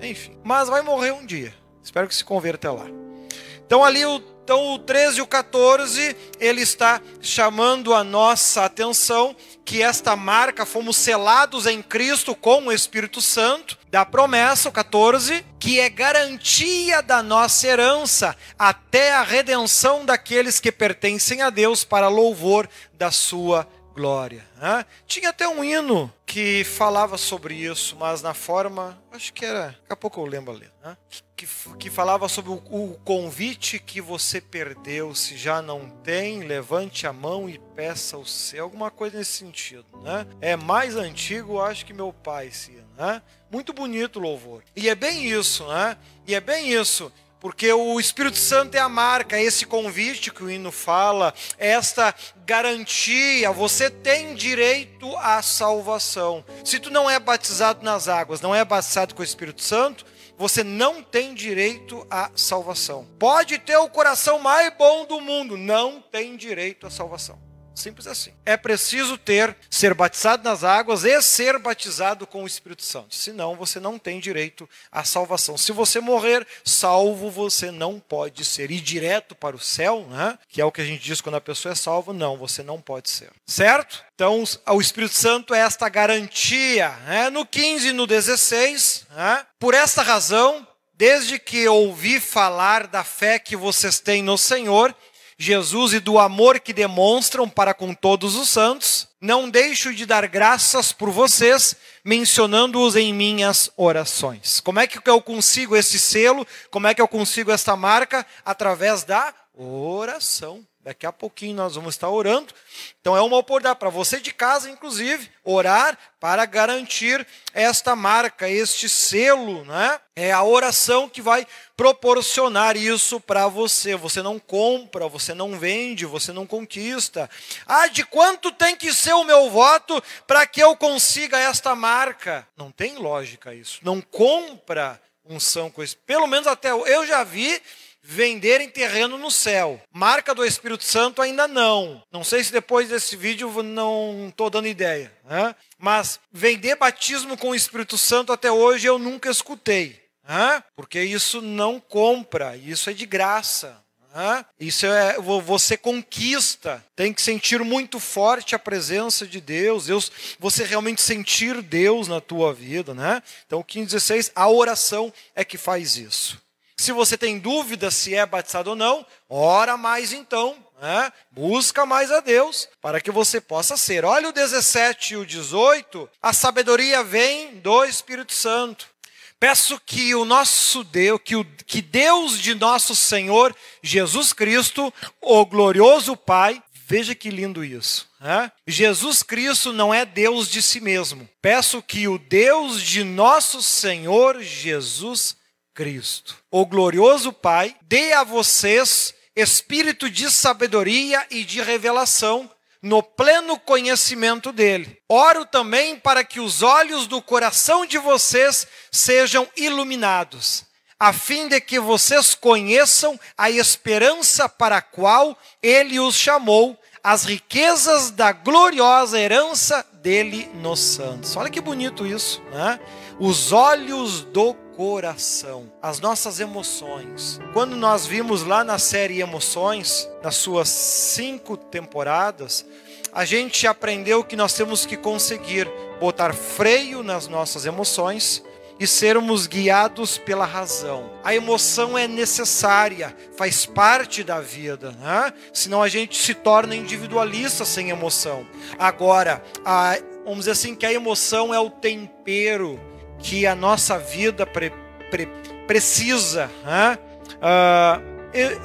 enfim. Mas vai morrer um dia. Espero que se converta lá. Então ali o então o 13 e o 14, ele está chamando a nossa atenção que esta marca fomos selados em Cristo com o Espírito Santo, da promessa, o 14, que é garantia da nossa herança até a redenção daqueles que pertencem a Deus para louvor da sua glória. Né? Tinha até um hino que falava sobre isso, mas na forma, acho que era, daqui a pouco eu lembro ali, né? que, que falava sobre o, o convite que você perdeu, se já não tem, levante a mão e peça o seu, alguma coisa nesse sentido. Né? É mais antigo, acho que meu pai, hino. Né? Muito bonito o louvor. E é bem isso, né? E é bem isso porque o Espírito Santo é a marca, esse convite que o hino fala, esta garantia, você tem direito à salvação. Se tu não é batizado nas águas, não é batizado com o Espírito Santo, você não tem direito à salvação. Pode ter o coração mais bom do mundo, não tem direito à salvação. Simples assim. É preciso ter, ser batizado nas águas e ser batizado com o Espírito Santo. Senão você não tem direito à salvação. Se você morrer salvo, você não pode ser. Ir direto para o céu, né? que é o que a gente diz quando a pessoa é salva, não, você não pode ser. Certo? Então, o Espírito Santo é esta garantia. Né? No 15 e no 16, né? por esta razão, desde que ouvi falar da fé que vocês têm no Senhor Jesus e do amor que demonstram para com todos os santos, não deixo de dar graças por vocês, mencionando-os em minhas orações. Como é que eu consigo esse selo? Como é que eu consigo esta marca? Através da oração. Daqui a pouquinho nós vamos estar orando. Então é uma oportunidade para você de casa, inclusive, orar para garantir esta marca, este selo, né? É a oração que vai proporcionar isso para você. Você não compra, você não vende, você não conquista. Ah, de quanto tem que ser o meu voto para que eu consiga esta marca? Não tem lógica isso. Não compra unção com isso. Pelo menos até eu já vi venderem terreno no céu. Marca do Espírito Santo ainda não. Não sei se depois desse vídeo não estou dando ideia. Né? Mas vender batismo com o Espírito Santo até hoje eu nunca escutei. Né? Porque isso não compra, isso é de graça. Né? Isso é você conquista. Tem que sentir muito forte a presença de Deus, Deus, você realmente sentir Deus na tua vida, né? Então, 15, 16, a oração é que faz isso. Se você tem dúvida se é batizado ou não, ora mais então, né? busca mais a Deus para que você possa ser. Olha o 17 e o 18, a sabedoria vem do Espírito Santo. Peço que o nosso Deus, que, o, que Deus de nosso Senhor Jesus Cristo, o glorioso Pai, veja que lindo isso. Né? Jesus Cristo não é Deus de si mesmo. Peço que o Deus de nosso Senhor Jesus Cristo. O glorioso Pai dê a vocês espírito de sabedoria e de revelação no pleno conhecimento dele. Oro também para que os olhos do coração de vocês sejam iluminados, a fim de que vocês conheçam a esperança para a qual ele os chamou, as riquezas da gloriosa herança dele nos santos. Olha que bonito isso, né? Os olhos do coração, as nossas emoções. Quando nós vimos lá na série Emoções, nas suas cinco temporadas, a gente aprendeu que nós temos que conseguir botar freio nas nossas emoções e sermos guiados pela razão. A emoção é necessária, faz parte da vida, né? senão a gente se torna individualista sem emoção. Agora, a, vamos dizer assim, que a emoção é o tempero que a nossa vida pre, pre, precisa. Né? Uh,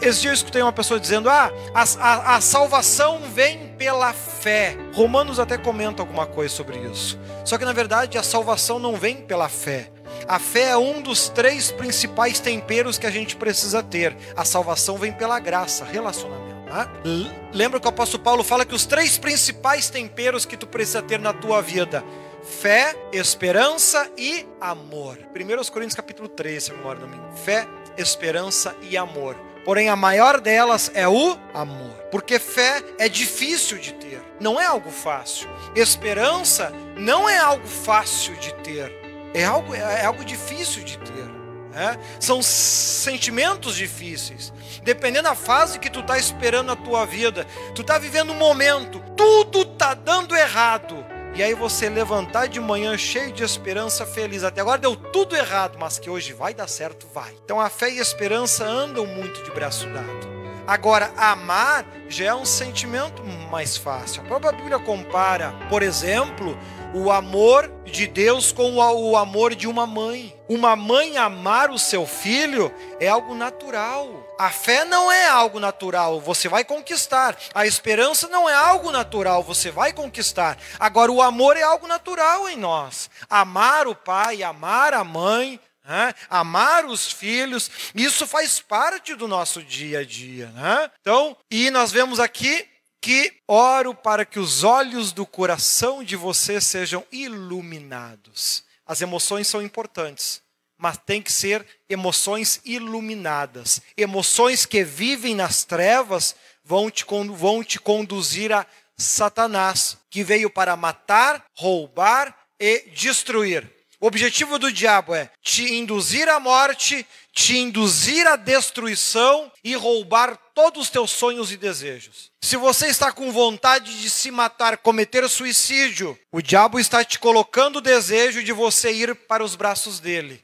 esse dia eu escutei uma pessoa dizendo: ah, a, a, a, salvação vem pela fé. Romanos até comenta alguma coisa sobre isso. Só que na verdade a salvação não vem pela fé. A fé é um dos três principais temperos que a gente precisa ter. A salvação vem pela graça, relacionamento. Né? Lembra que o apóstolo Paulo fala que os três principais temperos que tu precisa ter na tua vida fé, esperança e amor. 1 Coríntios capítulo 3, se a não me Fé, esperança e amor. Porém, a maior delas é o amor. Porque fé é difícil de ter, não é algo fácil. Esperança não é algo fácil de ter, é algo, é algo difícil de ter. Né? São sentimentos difíceis. Dependendo da fase que tu está esperando na tua vida, tu está vivendo um momento, tudo está dando errado e aí você levantar de manhã cheio de esperança, feliz. Até agora deu tudo errado, mas que hoje vai dar certo, vai. Então a fé e a esperança andam muito de braço dado. Agora, amar já é um sentimento mais fácil. A própria Bíblia compara, por exemplo, o amor de Deus com o amor de uma mãe. Uma mãe amar o seu filho é algo natural. A fé não é algo natural, você vai conquistar. A esperança não é algo natural, você vai conquistar. Agora, o amor é algo natural em nós. Amar o pai, amar a mãe, né? amar os filhos, isso faz parte do nosso dia a dia. Né? Então, e nós vemos aqui que oro para que os olhos do coração de você sejam iluminados. As emoções são importantes mas tem que ser emoções iluminadas. Emoções que vivem nas trevas vão te, vão te conduzir a Satanás, que veio para matar, roubar e destruir. O objetivo do diabo é te induzir à morte, te induzir à destruição e roubar todos os teus sonhos e desejos. Se você está com vontade de se matar, cometer suicídio, o diabo está te colocando o desejo de você ir para os braços dele.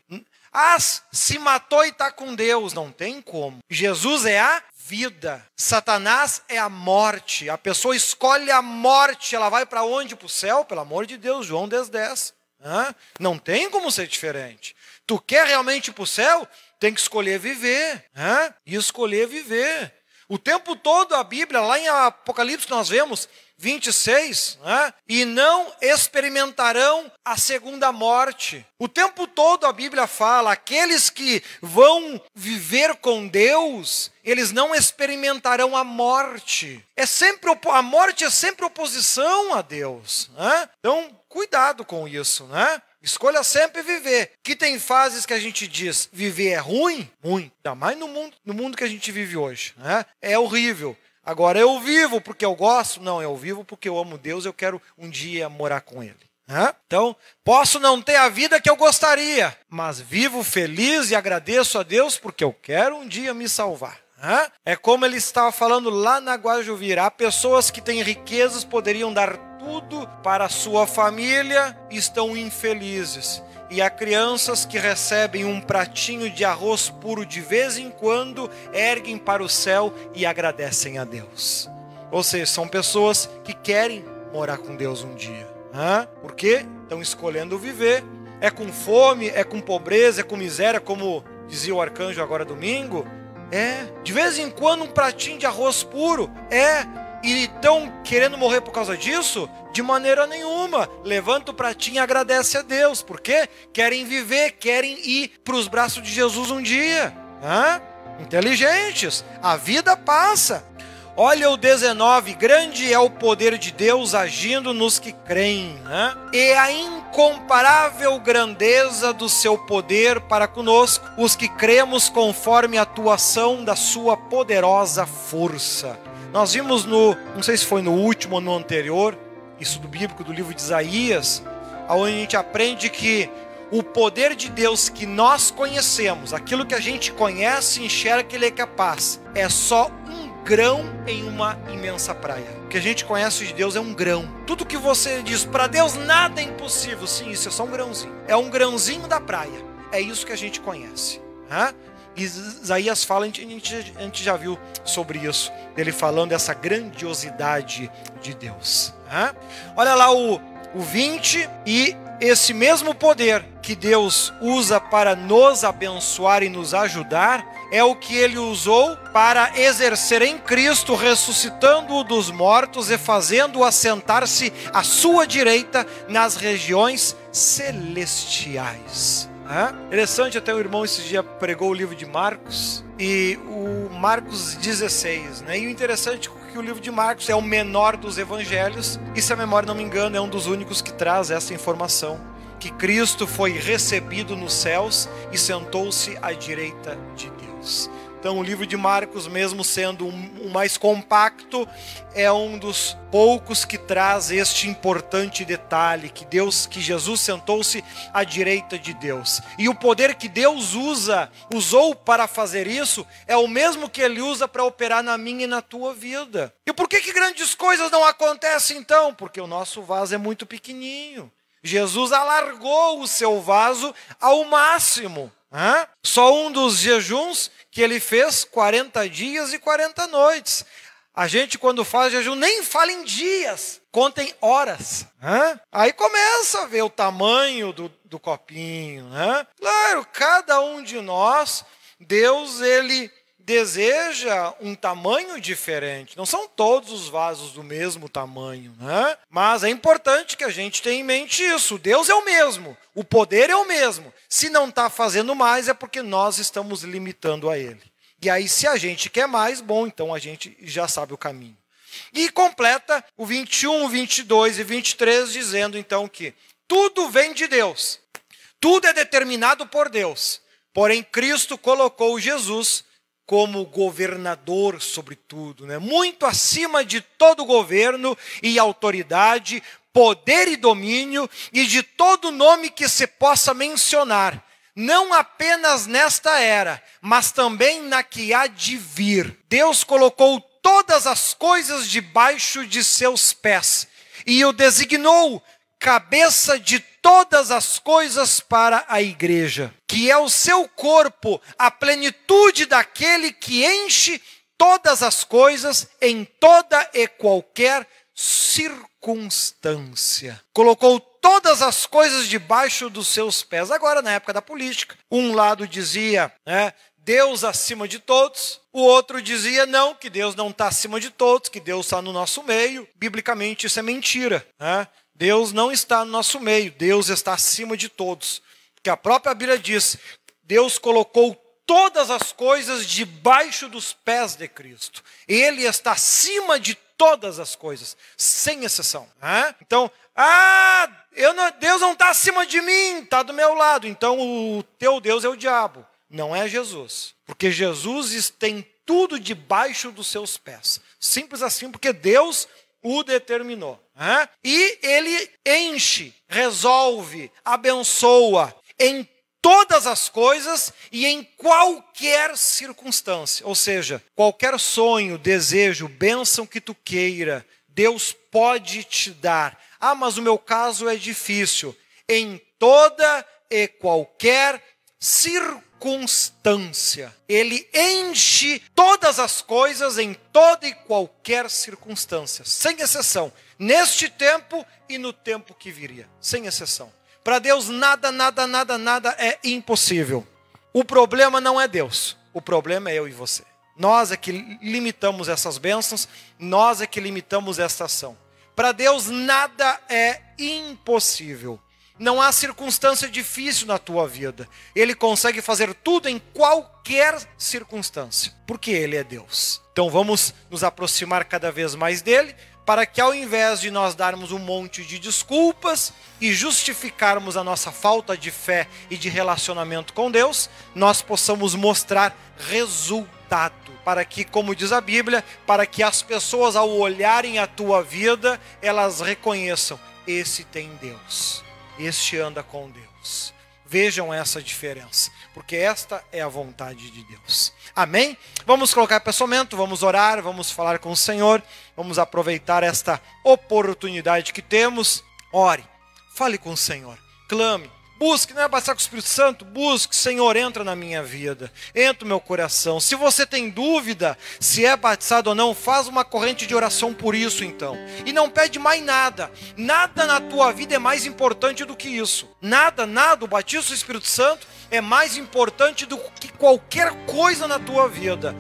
Ah, se matou e está com Deus. Não tem como. Jesus é a vida. Satanás é a morte. A pessoa escolhe a morte. Ela vai para onde? Para o céu? Pelo amor de Deus, João 10, 10. Não tem como ser diferente. Tu quer realmente ir para o céu? Tem que escolher viver. E escolher viver. O tempo todo a Bíblia, lá em Apocalipse, nós vemos 26, né? e não experimentarão a segunda morte. O tempo todo a Bíblia fala: aqueles que vão viver com Deus, eles não experimentarão a morte. É sempre a morte é sempre oposição a Deus. Né? Então, cuidado com isso, né? Escolha sempre viver. Que tem fases que a gente diz viver é ruim, ruim. Ainda mais no mundo, no mundo que a gente vive hoje. Né? É horrível. Agora, eu vivo porque eu gosto? Não, eu vivo porque eu amo Deus, eu quero um dia morar com Ele. Né? Então, posso não ter a vida que eu gostaria, mas vivo feliz e agradeço a Deus porque eu quero um dia me salvar. Né? É como ele estava falando lá na Guajuvira: há pessoas que têm riquezas, poderiam dar tudo para sua família estão infelizes. E há crianças que recebem um pratinho de arroz puro de vez em quando, erguem para o céu e agradecem a Deus. Ou seja, são pessoas que querem morar com Deus um dia. Hã? Porque estão escolhendo viver. É com fome, é com pobreza, é com miséria, como dizia o arcanjo agora domingo. É. De vez em quando um pratinho de arroz puro. É e estão querendo morrer por causa disso? De maneira nenhuma. Levanta o pratinho e agradece a Deus. Porque querem viver, querem ir para os braços de Jesus um dia. Hã? Inteligentes. A vida passa. Olha o 19, grande é o poder de Deus agindo nos que creem, né? e a incomparável grandeza do seu poder para conosco, os que cremos conforme a atuação da sua poderosa força. Nós vimos no, não sei se foi no último ou no anterior, isso do bíblico do livro de Isaías, onde a gente aprende que o poder de Deus que nós conhecemos, aquilo que a gente conhece e enxerga que Ele é capaz, é só um grão em uma imensa praia. O que a gente conhece de Deus é um grão. Tudo que você diz para Deus nada é impossível. Sim, isso é só um grãozinho. É um grãozinho da praia. É isso que a gente conhece. Hã? Isaías fala, a gente, a gente já viu sobre isso, ele falando dessa grandiosidade de Deus. Hã? Olha lá o, o 20 e esse mesmo poder que Deus usa para nos abençoar e nos ajudar é o que ele usou para exercer em Cristo, ressuscitando-o dos mortos e fazendo-o assentar-se à sua direita nas regiões celestiais. Interessante, até o irmão esse dia pregou o livro de Marcos e o Marcos 16, né? E o interessante é que o livro de Marcos é o menor dos evangelhos e se a memória não me engana é um dos únicos que traz essa informação que Cristo foi recebido nos céus e sentou-se à direita de Deus. Então, o livro de Marcos, mesmo sendo o mais compacto, é um dos poucos que traz este importante detalhe que Deus, que Jesus sentou-se à direita de Deus. E o poder que Deus usa, usou para fazer isso, é o mesmo que ele usa para operar na minha e na tua vida. E por que que grandes coisas não acontecem então? Porque o nosso vaso é muito pequenininho. Jesus alargou o seu vaso ao máximo. Só um dos jejuns que ele fez 40 dias e 40 noites. A gente, quando faz jejum, nem fala em dias, conta em horas. Aí começa a ver o tamanho do, do copinho. Hã? Claro, cada um de nós, Deus, ele deseja um tamanho diferente. Não são todos os vasos do mesmo tamanho, né? Mas é importante que a gente tenha em mente isso. Deus é o mesmo, o poder é o mesmo. Se não está fazendo mais, é porque nós estamos limitando a Ele. E aí, se a gente quer mais, bom, então a gente já sabe o caminho. E completa o 21, 22 e 23, dizendo então que tudo vem de Deus, tudo é determinado por Deus. Porém, Cristo colocou Jesus como governador sobre tudo, né? muito acima de todo governo e autoridade, poder e domínio e de todo nome que se possa mencionar, não apenas nesta era, mas também na que há de vir. Deus colocou todas as coisas debaixo de seus pés e o designou cabeça de todas as coisas para a igreja, que é o seu corpo, a plenitude daquele que enche todas as coisas em toda e qualquer circunstância. Colocou todas as coisas debaixo dos seus pés. Agora, na época da política, um lado dizia, né, Deus acima de todos, o outro dizia não, que Deus não está acima de todos, que Deus está no nosso meio. Biblicamente, isso é mentira. Né? Deus não está no nosso meio, Deus está acima de todos. Que a própria Bíblia diz: Deus colocou todas as coisas debaixo dos pés de Cristo. Ele está acima de todas as coisas, sem exceção. Então, ah, não, Deus não está acima de mim, está do meu lado. Então o teu Deus é o diabo. Não é Jesus. Porque Jesus tem tudo debaixo dos seus pés. Simples assim, porque Deus o determinou. Né? E ele enche, resolve, abençoa em todas as coisas e em qualquer circunstância. Ou seja, qualquer sonho, desejo, bênção que tu queira, Deus pode te dar. Ah, mas o meu caso é difícil. Em toda e qualquer circunstância. Ele enche todas as coisas em toda e qualquer circunstância, sem exceção, neste tempo e no tempo que viria, sem exceção. Para Deus, nada, nada, nada, nada é impossível. O problema não é Deus, o problema é eu e você. Nós é que limitamos essas bênçãos, nós é que limitamos esta ação. Para Deus, nada é impossível. Não há circunstância difícil na tua vida. Ele consegue fazer tudo em qualquer circunstância, porque Ele é Deus. Então vamos nos aproximar cada vez mais dele, para que ao invés de nós darmos um monte de desculpas e justificarmos a nossa falta de fé e de relacionamento com Deus, nós possamos mostrar resultado. Para que, como diz a Bíblia, para que as pessoas ao olharem a tua vida, elas reconheçam: esse tem Deus este anda com Deus. vejam essa diferença, porque esta é a vontade de Deus. Amém? Vamos colocar pensamento, vamos orar, vamos falar com o Senhor, vamos aproveitar esta oportunidade que temos. Ore, fale com o Senhor, clame, Busque, não é passar com o Espírito Santo? Busque, Senhor, entra na minha vida, entra no meu coração. Se você tem dúvida se é batizado ou não, faz uma corrente de oração por isso então. E não pede mais nada. Nada na tua vida é mais importante do que isso. Nada, nada, o batismo do Espírito Santo é mais importante do que qualquer coisa na tua vida.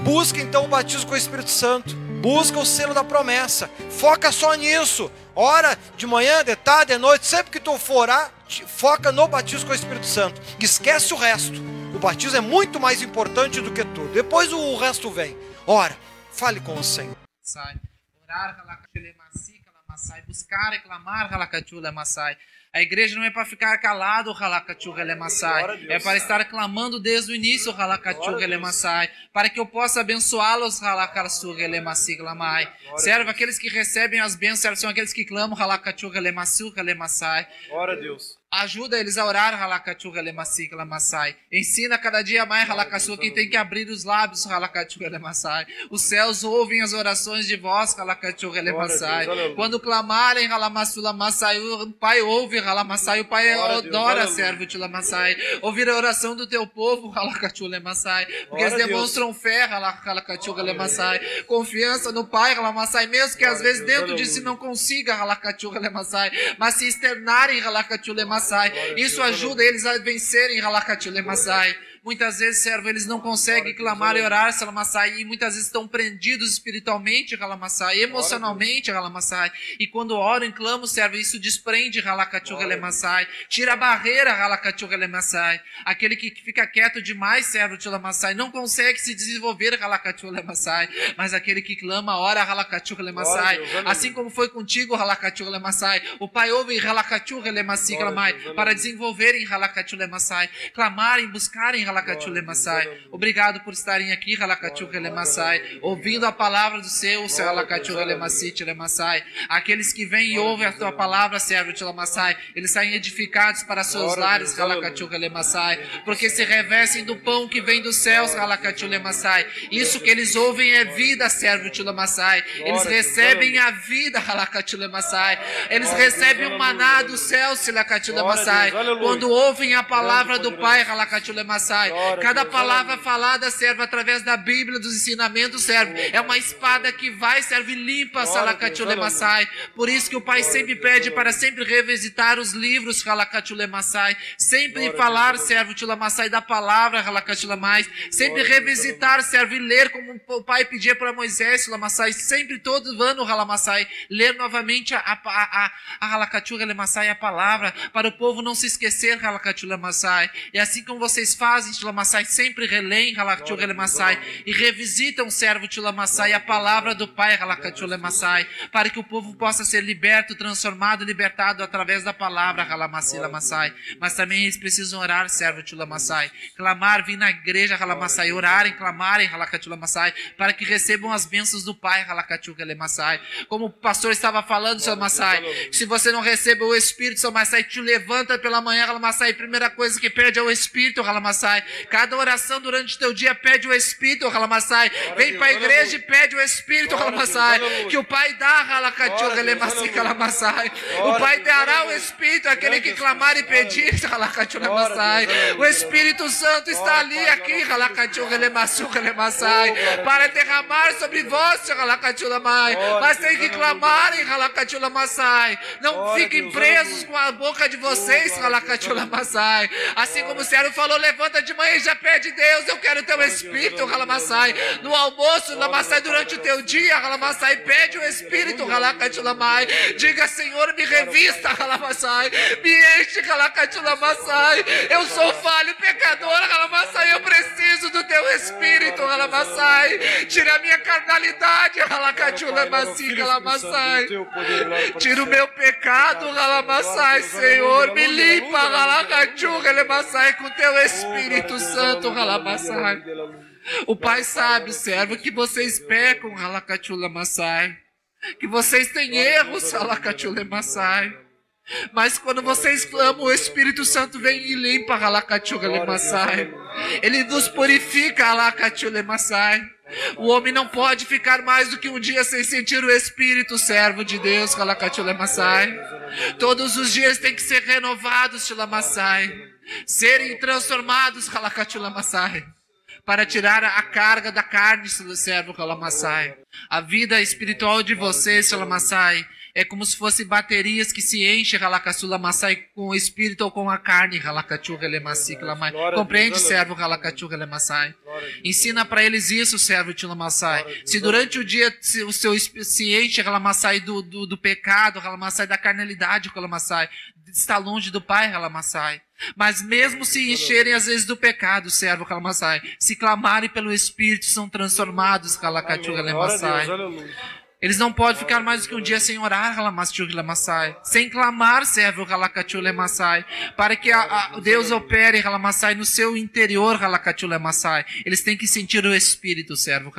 Busca então o batismo com o Espírito Santo. Busca o selo da promessa. Foca só nisso. Ora de manhã, de tarde, de noite, sempre que tu for orar, foca no batismo com o Espírito Santo. Esquece o resto. O batismo é muito mais importante do que tudo. Depois o resto vem. Ora, fale com o Senhor.
Orar, buscar clamar, Masai. A igreja não é para ficar calado, Halakatu Relemassai. É para estar clamando desde o início, Halakatu Relemassai. Para que eu possa abençoá-los, Halakatu Relemasi Glamai. Serve aqueles que recebem as bênçãos, são aqueles que clamam, Halakatu Relemasu Relemassai.
Glória a Deus.
Ajuda eles a orar, Halakachuga Lemasik Lamassai. Ensina cada dia mais, Halakachu, quem tem que abrir os lábios, Halakachuga Lemassai. Os céus ouvem as orações de vós, Halakachuga Lemassai. Quando clamarem, Halamassu Lamassai, o Pai ouve, Halamassai. O Pai adora, servo de Lamassai. Ouvir a oração do teu povo, Halakachuga Lemassai. Porque eles demonstram fé, Halakachuga Lemassai. Confiança no Pai, Halamassai. Mesmo que às vezes dentro de si não consiga, Halakachuga Lemassai. Mas se externarem, Halakachuga Lemassai Isso ajuda eles a vencerem Halakatule Masai. Muitas vezes, servo, eles não conseguem clamar e orar, Salamassai, e muitas vezes estão prendidos espiritualmente, Halamassai, emocionalmente, Halamassai. E quando oram e clamam, servo, isso desprende Halakatu Halemassai, tira a barreira Halakatu Halemassai. Aquele que fica quieto demais, servo Tilamassai, não consegue se desenvolver Halakatu Halemassai, mas aquele que clama, ora Halakatu Halemassai. Assim como foi contigo, Halakatu Halemassai, o Pai ouve Halakatu Halemassi, para desenvolverem Halakatu Halemassai, clamarem, buscarem Obrigado por estarem aqui, Halakachulemassai, ouvindo a palavra do seu, seu Halakachulemassai. Aqueles que vêm e ouvem a tua palavra, servo Tilamassai, eles saem edificados para seus lares, Halakachulemassai, porque se revestem do pão que vem dos céus, Halakachulemassai. Isso que eles ouvem é vida, servo Tilamassai. Eles recebem a vida, Halakachulemassai. Eles recebem o maná do céu, Halakachulemassai. Quando ouvem a palavra do Pai, Halakachulemassai. Pai. Cada palavra falada serve através da Bíblia, dos ensinamentos serve. É uma espada que vai, serve limpa, Salakachulemassai. Por isso que o Pai sempre pede para sempre revisitar os livros, Halakachulemassai. Sempre falar, serve Tulamassai, da palavra, Halakachulamai. Sempre revisitar, serve ler, como o Pai pedia para Moisés, Tulamassai. Sempre todo ano, Halamassai. Ler novamente a, a, a, a a palavra, para o povo não se esquecer, Halakachulemassai. E assim como vocês fazem, Tilamassai sempre releem Halakchulemassai e revisitam o servo Tilamassai a palavra do Pai Halakchulemassai para que o povo possa ser liberto, transformado, libertado através da palavra Halamassai. Mas também eles precisam orar, servo Tilamassai, clamar, vir na igreja Halamassai, orarem, clamarem Halakchulemassai para que recebam as bênçãos do Pai Halakchulemassai. Como o pastor estava falando, seu Massai, se você não recebe o Espírito, seu Massai, te levanta pela manhã, Halamassai, primeira coisa que pede é o Espírito, Halamassai. Cada oração durante o teu dia pede o Espírito, Halamassai. Vem para a igreja e pede o Espírito, Halamassai. Que o Pai dá, Halakatio, Halemassi, Halamassai. O Pai dará o Espírito àquele que clamar e pedir, Halakatio, Halamassai. O Espírito Santo está ali, aqui, Halakatio, Halemassu, Halamassai. Para derramar sobre vós, Halakatio, Lamai. Mas tem que clamar em Halakatio, Lamassai. Não fiquem presos com a boca de vocês, Halakatio, Lamassai. Assim como o Sérgio falou, levanta de de manhã já pede, Deus, eu quero teu Espírito, Ralamassai. No almoço, Lamassai, durante o teu dia, Ralamassai, pede o Espírito, Ralacatilamai. Diga, Senhor, me revista, Ralamassai. Me enche, Ralacatilamai. Eu sou falho, pecador, Ralamassai. Eu preciso do teu Espírito, Ralamassai. Tira a minha carnalidade, Ralacatilamai, Ralamassai. Tira o meu pecado, Ralamassai, Senhor. Me limpa, Ralacatilamai, com teu Espírito. Espírito Santo, Ralabassai. O Pai sabe, servo, que vocês pecam, Halakachulamassai. Que vocês têm erros, Halakachulamassai. Mas quando vocês clamam, o Espírito Santo vem e limpa, Halakachuga Lemassai. Ele nos purifica, Halakachuga Lemassai. O homem não pode ficar mais do que um dia sem sentir o Espírito, servo de Deus, Halakachuga Lemassai. Todos os dias tem que ser renovados, Shilamassai. Serem transformados, Halakachuga Lemassai para tirar a carga da carne, servo Kalamassai. A vida espiritual de vocês, Kalamassai, é como se fossem baterias que se enchem, Halakatsula Masai, com o espírito ou com a carne, Halakachuga Lemassi, Compreende, servo Halakachuga Lemasai? Ensina para eles isso, servo Tilamassai. Se durante o dia o seu se enche, Halamassai, do, do, do pecado, Halamassai, da carnalidade, Halamassai, está longe do Pai, Halamassai. Mas mesmo se encherem às vezes do pecado, servo Halamassai, se clamarem pelo Espírito, são transformados, Halakachuga Lemasai. Eles não podem ficar mais do que um dia sem orar, sem clamar, serve o para que a, a, Deus opere no seu interior, eles têm que sentir o Espírito, servo o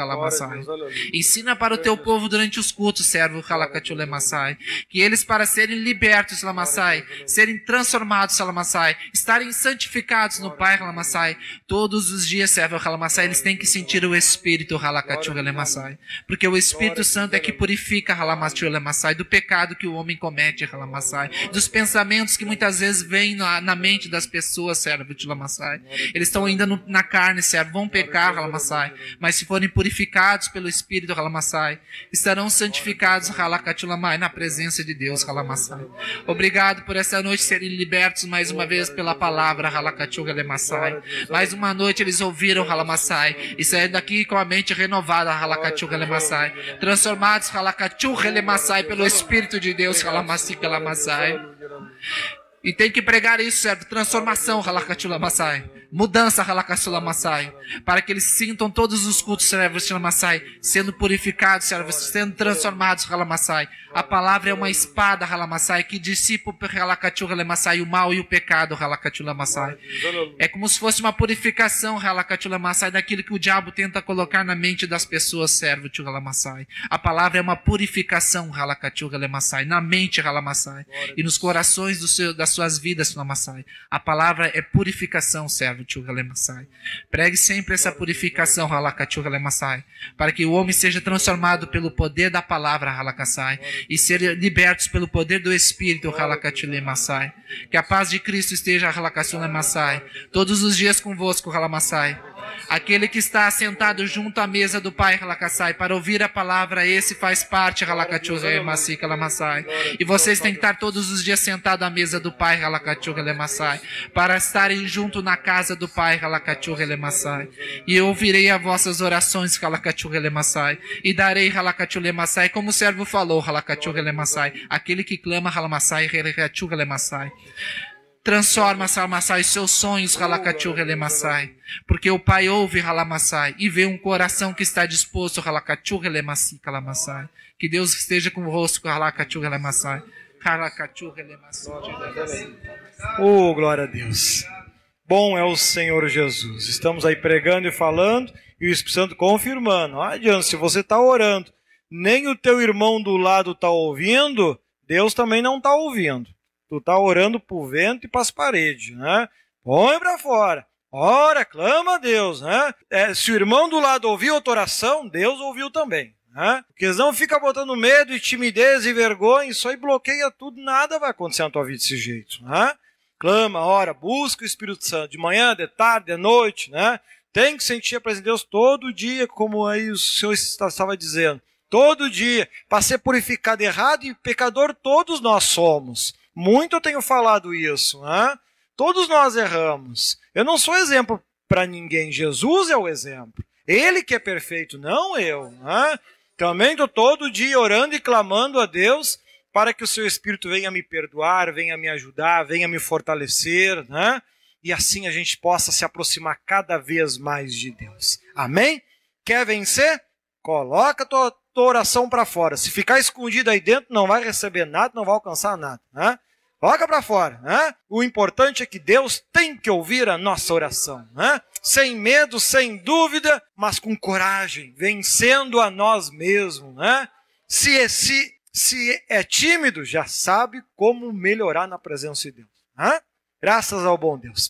Ensina para o teu povo durante os cultos, servo o que eles para serem libertos, serem transformados, estarem santificados no Pai, todos os dias, servo o eles têm que sentir o Espírito, porque o Espírito Santo é que purifica Halamassai do pecado que o homem comete, Halamassai, dos pensamentos que muitas vezes vêm na, na mente das pessoas, servo de Lamassai. Eles estão ainda no, na carne, servo, vão pecar, Halamassai, mas se forem purificados pelo Espírito, Halamassai, estarão santificados, Halakatulamai, na presença de Deus, Halamassai. Obrigado por essa noite serem libertos mais uma vez pela palavra, Halakachugalemasai. Mais uma noite eles ouviram, Halamassai, e saíram daqui com a mente renovada, Halakachugalemasai, transformados Relemassai, pelo Espírito de Deus. E tem que pregar isso, certo? Transformação, Halakachu Lamassai mudança Halakasulamassai, para que eles sintam todos os cultos Lamassai sendo purificados, sendo transformados Halamassai. A palavra é uma espada Halamassai que dissipa Halakachulamassai o mal e o pecado Halakachulamassai. É como se fosse uma purificação Halakachulamassai daquilo que o diabo tenta colocar na mente das pessoas, servo Halamassai. A palavra é uma purificação Halakachulamassai na mente Halamassai e nos corações seu, das suas vidas Halamassai. A palavra é purificação, servo Pregue sempre essa purificação, para que o homem seja transformado pelo poder da palavra, Halakassai, e ser libertos pelo poder do Espírito, Que a paz de Cristo esteja, Halakassulemassai, todos os dias convosco, Halamassai. Aquele que está sentado junto à mesa do Pai Halakassai para ouvir a palavra, esse faz parte Halakachuremassai. E vocês têm que estar todos os dias sentados à mesa do Pai Halakachuremassai para estarem junto na casa do Pai Halakachuremassai. E eu ouvirei as vossas orações Halakachuremassai e darei Halakachuremassai como o servo falou Halakachuremassai. Aquele que clama Halamassai Halakachuremassai. Transforma, Salamassai, os seus sonhos, Halakachu Relemassai. Porque o Pai ouve, Halamassai, e vê um coração que está disposto, Halakachu Relemassi, Kalamassai. Que Deus esteja convosco, Halakachu Relemassai. Halakachu Relemassai.
Oh, glória a Deus. Bom é o Senhor Jesus. Estamos aí pregando e falando, e o Espírito Santo confirmando. Não adianta, se você está orando, nem o teu irmão do lado está ouvindo, Deus também não está ouvindo. Tu tá orando pro vento e para as paredes, né? Põe para fora. Ora, clama a Deus, né? É, se o irmão do lado ouviu a tua oração, Deus ouviu também. Né? Porque não fica botando medo e timidez e vergonha, isso aí bloqueia tudo, nada vai acontecer na tua vida desse jeito. Né? Clama, ora, busca o Espírito Santo, de manhã, de tarde, de noite, né? Tem que sentir a presença de Deus todo dia, como aí o Senhor estava dizendo. Todo dia, para ser purificado errado e pecador, todos nós somos. Muito eu tenho falado isso. Né? Todos nós erramos. Eu não sou exemplo para ninguém. Jesus é o exemplo. Ele que é perfeito, não eu. Né? Também estou todo dia orando e clamando a Deus para que o seu Espírito venha me perdoar, venha me ajudar, venha me fortalecer, né? E assim a gente possa se aproximar cada vez mais de Deus. Amém? Quer vencer? Coloca tua, tua oração para fora. Se ficar escondido aí dentro, não vai receber nada, não vai alcançar nada. Né? Coloca para fora. Né? O importante é que Deus tem que ouvir a nossa oração. Né? Sem medo, sem dúvida, mas com coragem, vencendo a nós mesmos. Né? Se, se, Se é tímido, já sabe como melhorar na presença de Deus. Hã? Graças ao bom Deus.